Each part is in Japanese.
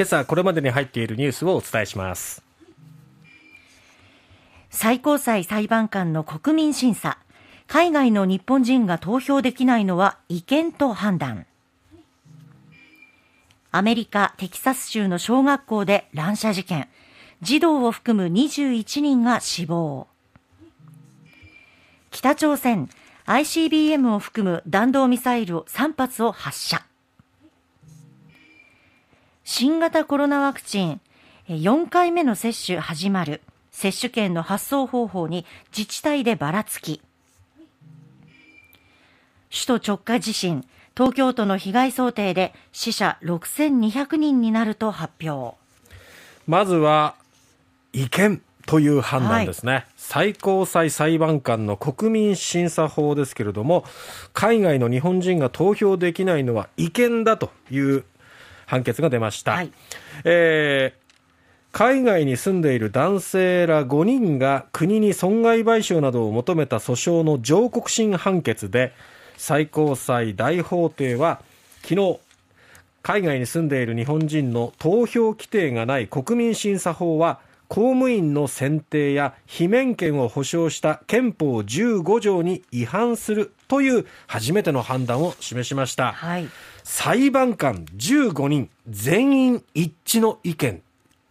今朝これまでに入っているニュースをお伝えします。最高裁裁判官の国民審査。海外の日本人が投票できないのは違憲と判断。アメリカ・テキサス州の小学校で乱射事件。児童を含む21人が死亡。北朝鮮 ICBM を含む弾道ミサイルを3発を発射。新型コロナワクチン4回目の接種始まる。接種券の発送方法に自治体でばらつき。首都直下地震東京都の被害想定で死者6200人になると発表。まずは違憲という判断ですね、はい、最高裁裁判官の国民審査法ですけれども海外の日本人が投票できないのは違憲だという判決が出ました、はい、えー海外に住んでいる男性ら5人が国に損害賠償などを求めた訴訟の上告審判決で最高裁大法廷は昨日海外に住んでいる日本人の投票規定がない国民審査法は公務員の選定や罷免権を保障した憲法15条に違反するという初めての判断を示しました、はい、裁判官15人全員一致の意見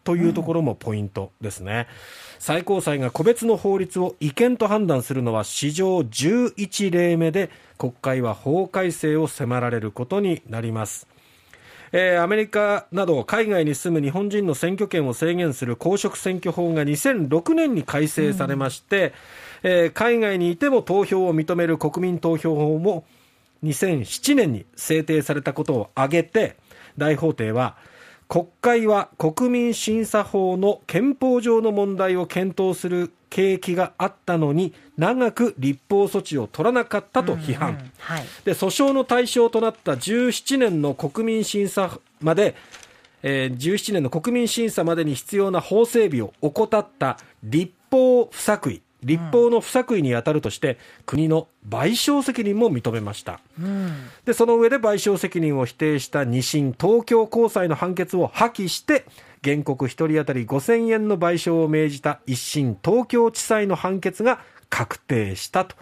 というところもポイントですね、うん、最高裁が個別の法律を違憲と判断するのは史上11例目で国会は法改正を迫られることになります。えー、アメリカなど海外に住む日本人の選挙権を制限する公職選挙法が2006年に改正されまして、うん、えー、海外にいても投票を認める国民投票法も2007年に制定されたことを挙げて大法廷は国会は国民審査法の憲法上の問題を検討する景気があったのに長く立法措置を取らなかったと批判、うんうんはい、で訴訟の対象となった17年の国民審査まで、えー、17年の国民審査までに必要な法整備を怠った立法不作為立法の不作為に当たるとして、国の賠償責任も認めました、うん、でその上で賠償責任を否定した2審東京高裁の判決を破棄して原告1人当たり5000円の賠償を命じた1審東京地裁の判決が確定したと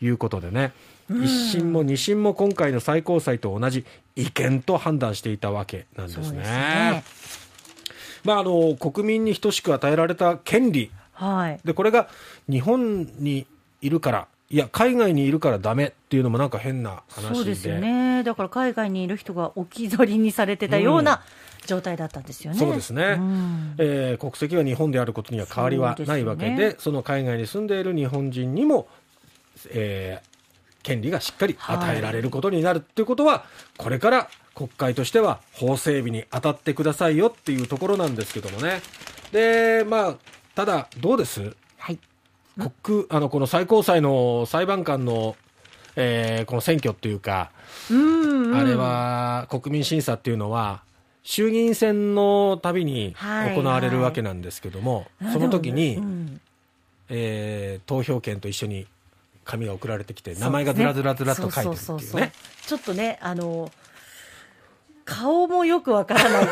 いうことでね、うん、1審も2審も今回の最高裁と同じ違憲と判断していたわけなんですね。ね。まあ、あの国民に等しく与えられた権利はい、でこれが日本にいるからいや海外にいるからだめっていうのもなんか変な話で。そうですよね。だから海外にいる人が置き去りにされてたような、状態だったんですよね。そうですね、うん、えー、国籍は日本であることには変わりはないわけで、そ、ね,、の海外に住んでいる日本人にも、えー、権利がしっかり与えられることになるっていうことは、はい、これから国会としては法整備に当たってくださいよっていうところなんですけどもね。で、まあ、ただ、どうです？はい。国あのこの最高裁の裁判官の、えー、この選挙っていうか、うんうん、あれは国民審査っていうのは、衆議院選のたびに行われるわけなんですけども、はい。はい、その時に、うん、えー、投票権と一緒に紙が送られてきて、名前がずらずらずらっと書いてるっていうね。ちょっとねあの顔もよくわからない。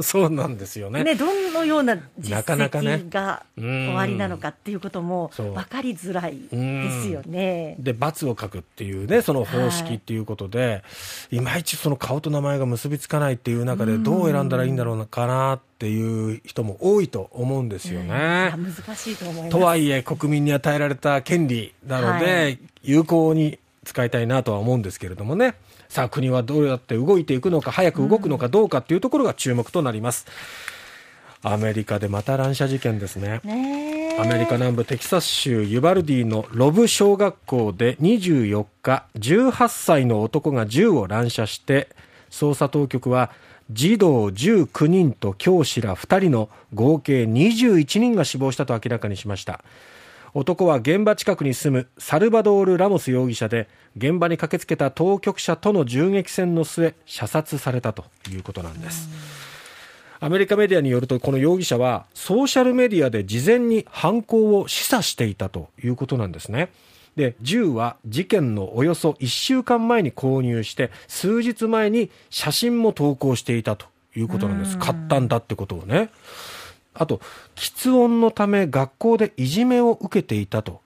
そうなんですよね。ねどのような実績が終わりなのかっていうことも分かりづらいですよね。で罰を書くっていうねその方式っていうことで、はい、いまいちその顔と名前が結びつかないっていう中でどう選んだらいいんだろうかなっていう人も多いと思うんですよね。難しいと思います。とはいえ国民に与えられた権利なので、はい、有効に使いたいなとは思うんですけれどもね。さあ国はどうやって動いていくのか早く動くのかどうかっていうところが注目となります。アメリカでまた乱射事件ですね。ねアメリカ南部テキサス州ユバルディのロブ小学校で24日、18歳の男が銃を乱射して、捜査当局は児童19人と教師ら2人の合計21人が死亡したと明らかにしました。男は現場近くに住むサルバドール・ラモス容疑者で現場に駆けつけた当局者との銃撃戦の末射殺されたということなんですアメリカメディアによるとこの容疑者はソーシャルメディアで事前に犯行を示唆していたということなんですねで銃は事件のおよそ1週間前に購入して数日前に写真も投稿していたということなんです。買ったんだってことをね。あと、喫音のため学校でいじめを受けていたと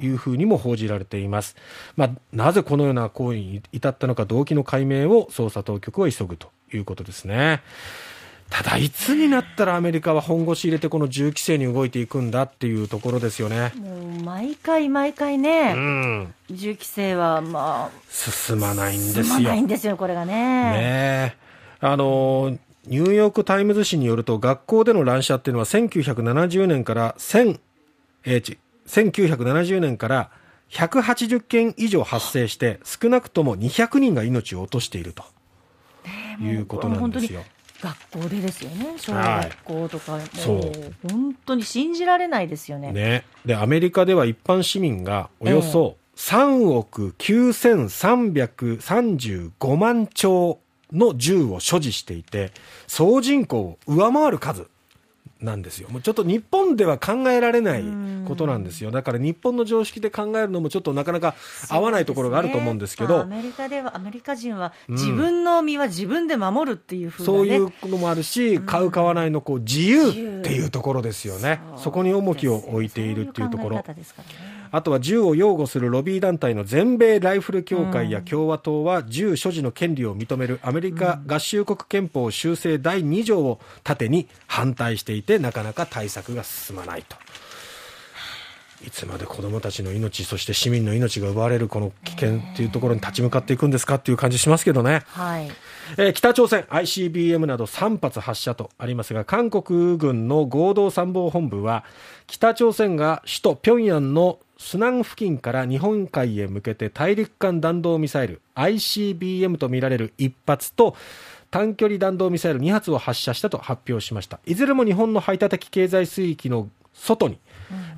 いうふうにも報じられています。まあ、なぜこのような行為に至ったのか動機の解明を捜査当局は急ぐということですね。ただ、いつになったらアメリカは本腰入れてこの銃規制に動いていくんだっていうところですよね。もう毎回毎回ね、うん、銃規制はまあ進まないんですよ。進まないんですよ、これがね。ねあのニューヨーク・タイムズ紙によると学校での乱射っていうのは1970年から1000、えー、1970年から180件以上発生して少なくとも200人が命を落としているということなんですよ。学校でですよね、小学校とか、はい、そう本当に信じられないですよね。ね。で、アメリカでは一般市民がおよそ3億9335万丁の銃を所持していて、総人口を上回る数なんですよ。もうちょっと日本では考えられないことなんですよ。だから日本の常識で考えるのもちょっとなかなか合わないところがあると思うんですけど。ね、アメリカでは、アメリカ人は自分の身は自分で守るっていうふうな、ね、そういうのもあるし、買う買わないのこう自由っていうところですよね。そこに重きを置いているっていうところ。あとは銃を擁護するロビー団体の全米ライフル協会や共和党は銃所持の権利を認めるアメリカ合衆国憲法修正第2条を盾に反対していてなかなか対策が進まないと。いつまで子どもたちの命、そして市民の命が奪われるこの危険っていうところに立ち向かっていくんですかっていう感じしますけどね。はい、えー、北朝鮮、ICBM など3発発射とありますが、韓国軍の合同参謀本部は、北朝鮮が首都平壌のスナン付近から日本海へ向けて大陸間弾道ミサイル ICBM とみられる1発と短距離弾道ミサイル2発を発射したと発表しましたいずれも日本の排他的経済水域の外に、うん、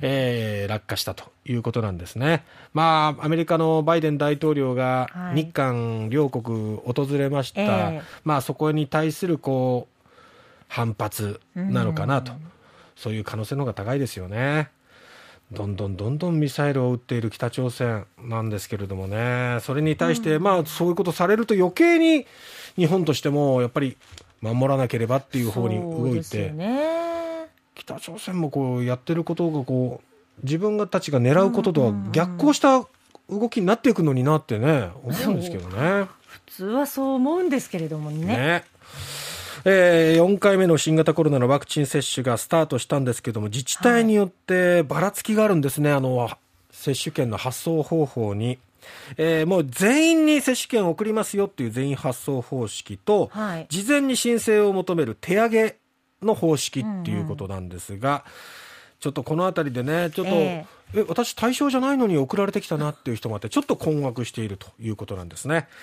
えー、落下したということなんですね、まあ、アメリカのバイデン大統領が日韓両国訪れました、はいえ。ー、まあ、そこに対するこう反発なのかなと、うん、そういう可能性の方が高いですよね。どんどんどんどんミサイルを撃っている北朝鮮なんですけれどもね、それに対して、まあ、そういうことされると余計に日本としてもやっぱり守らなければっていう方に動いて、ね、北朝鮮もこうやってることがこう自分たちが狙うこととは逆行した動きになっていくのになってね、思うんですけどね。普通はそう思うんですけれどもね。ねえー、4回目の新型コロナのワクチン接種がスタートしたんですけども、自治体によってばらつきがあるんですね、あの、接種券の発送方法に。えー、もう全員に接種券を送りますよっていう全員発送方式と、はい、事前に申請を求める手上げの方式っていうことなんですが、ちょっとこのあたりでね、ちょっと、えー、え、私対象じゃないのに送られてきたなっていう人もあって、ちょっと困惑しているということなんですね。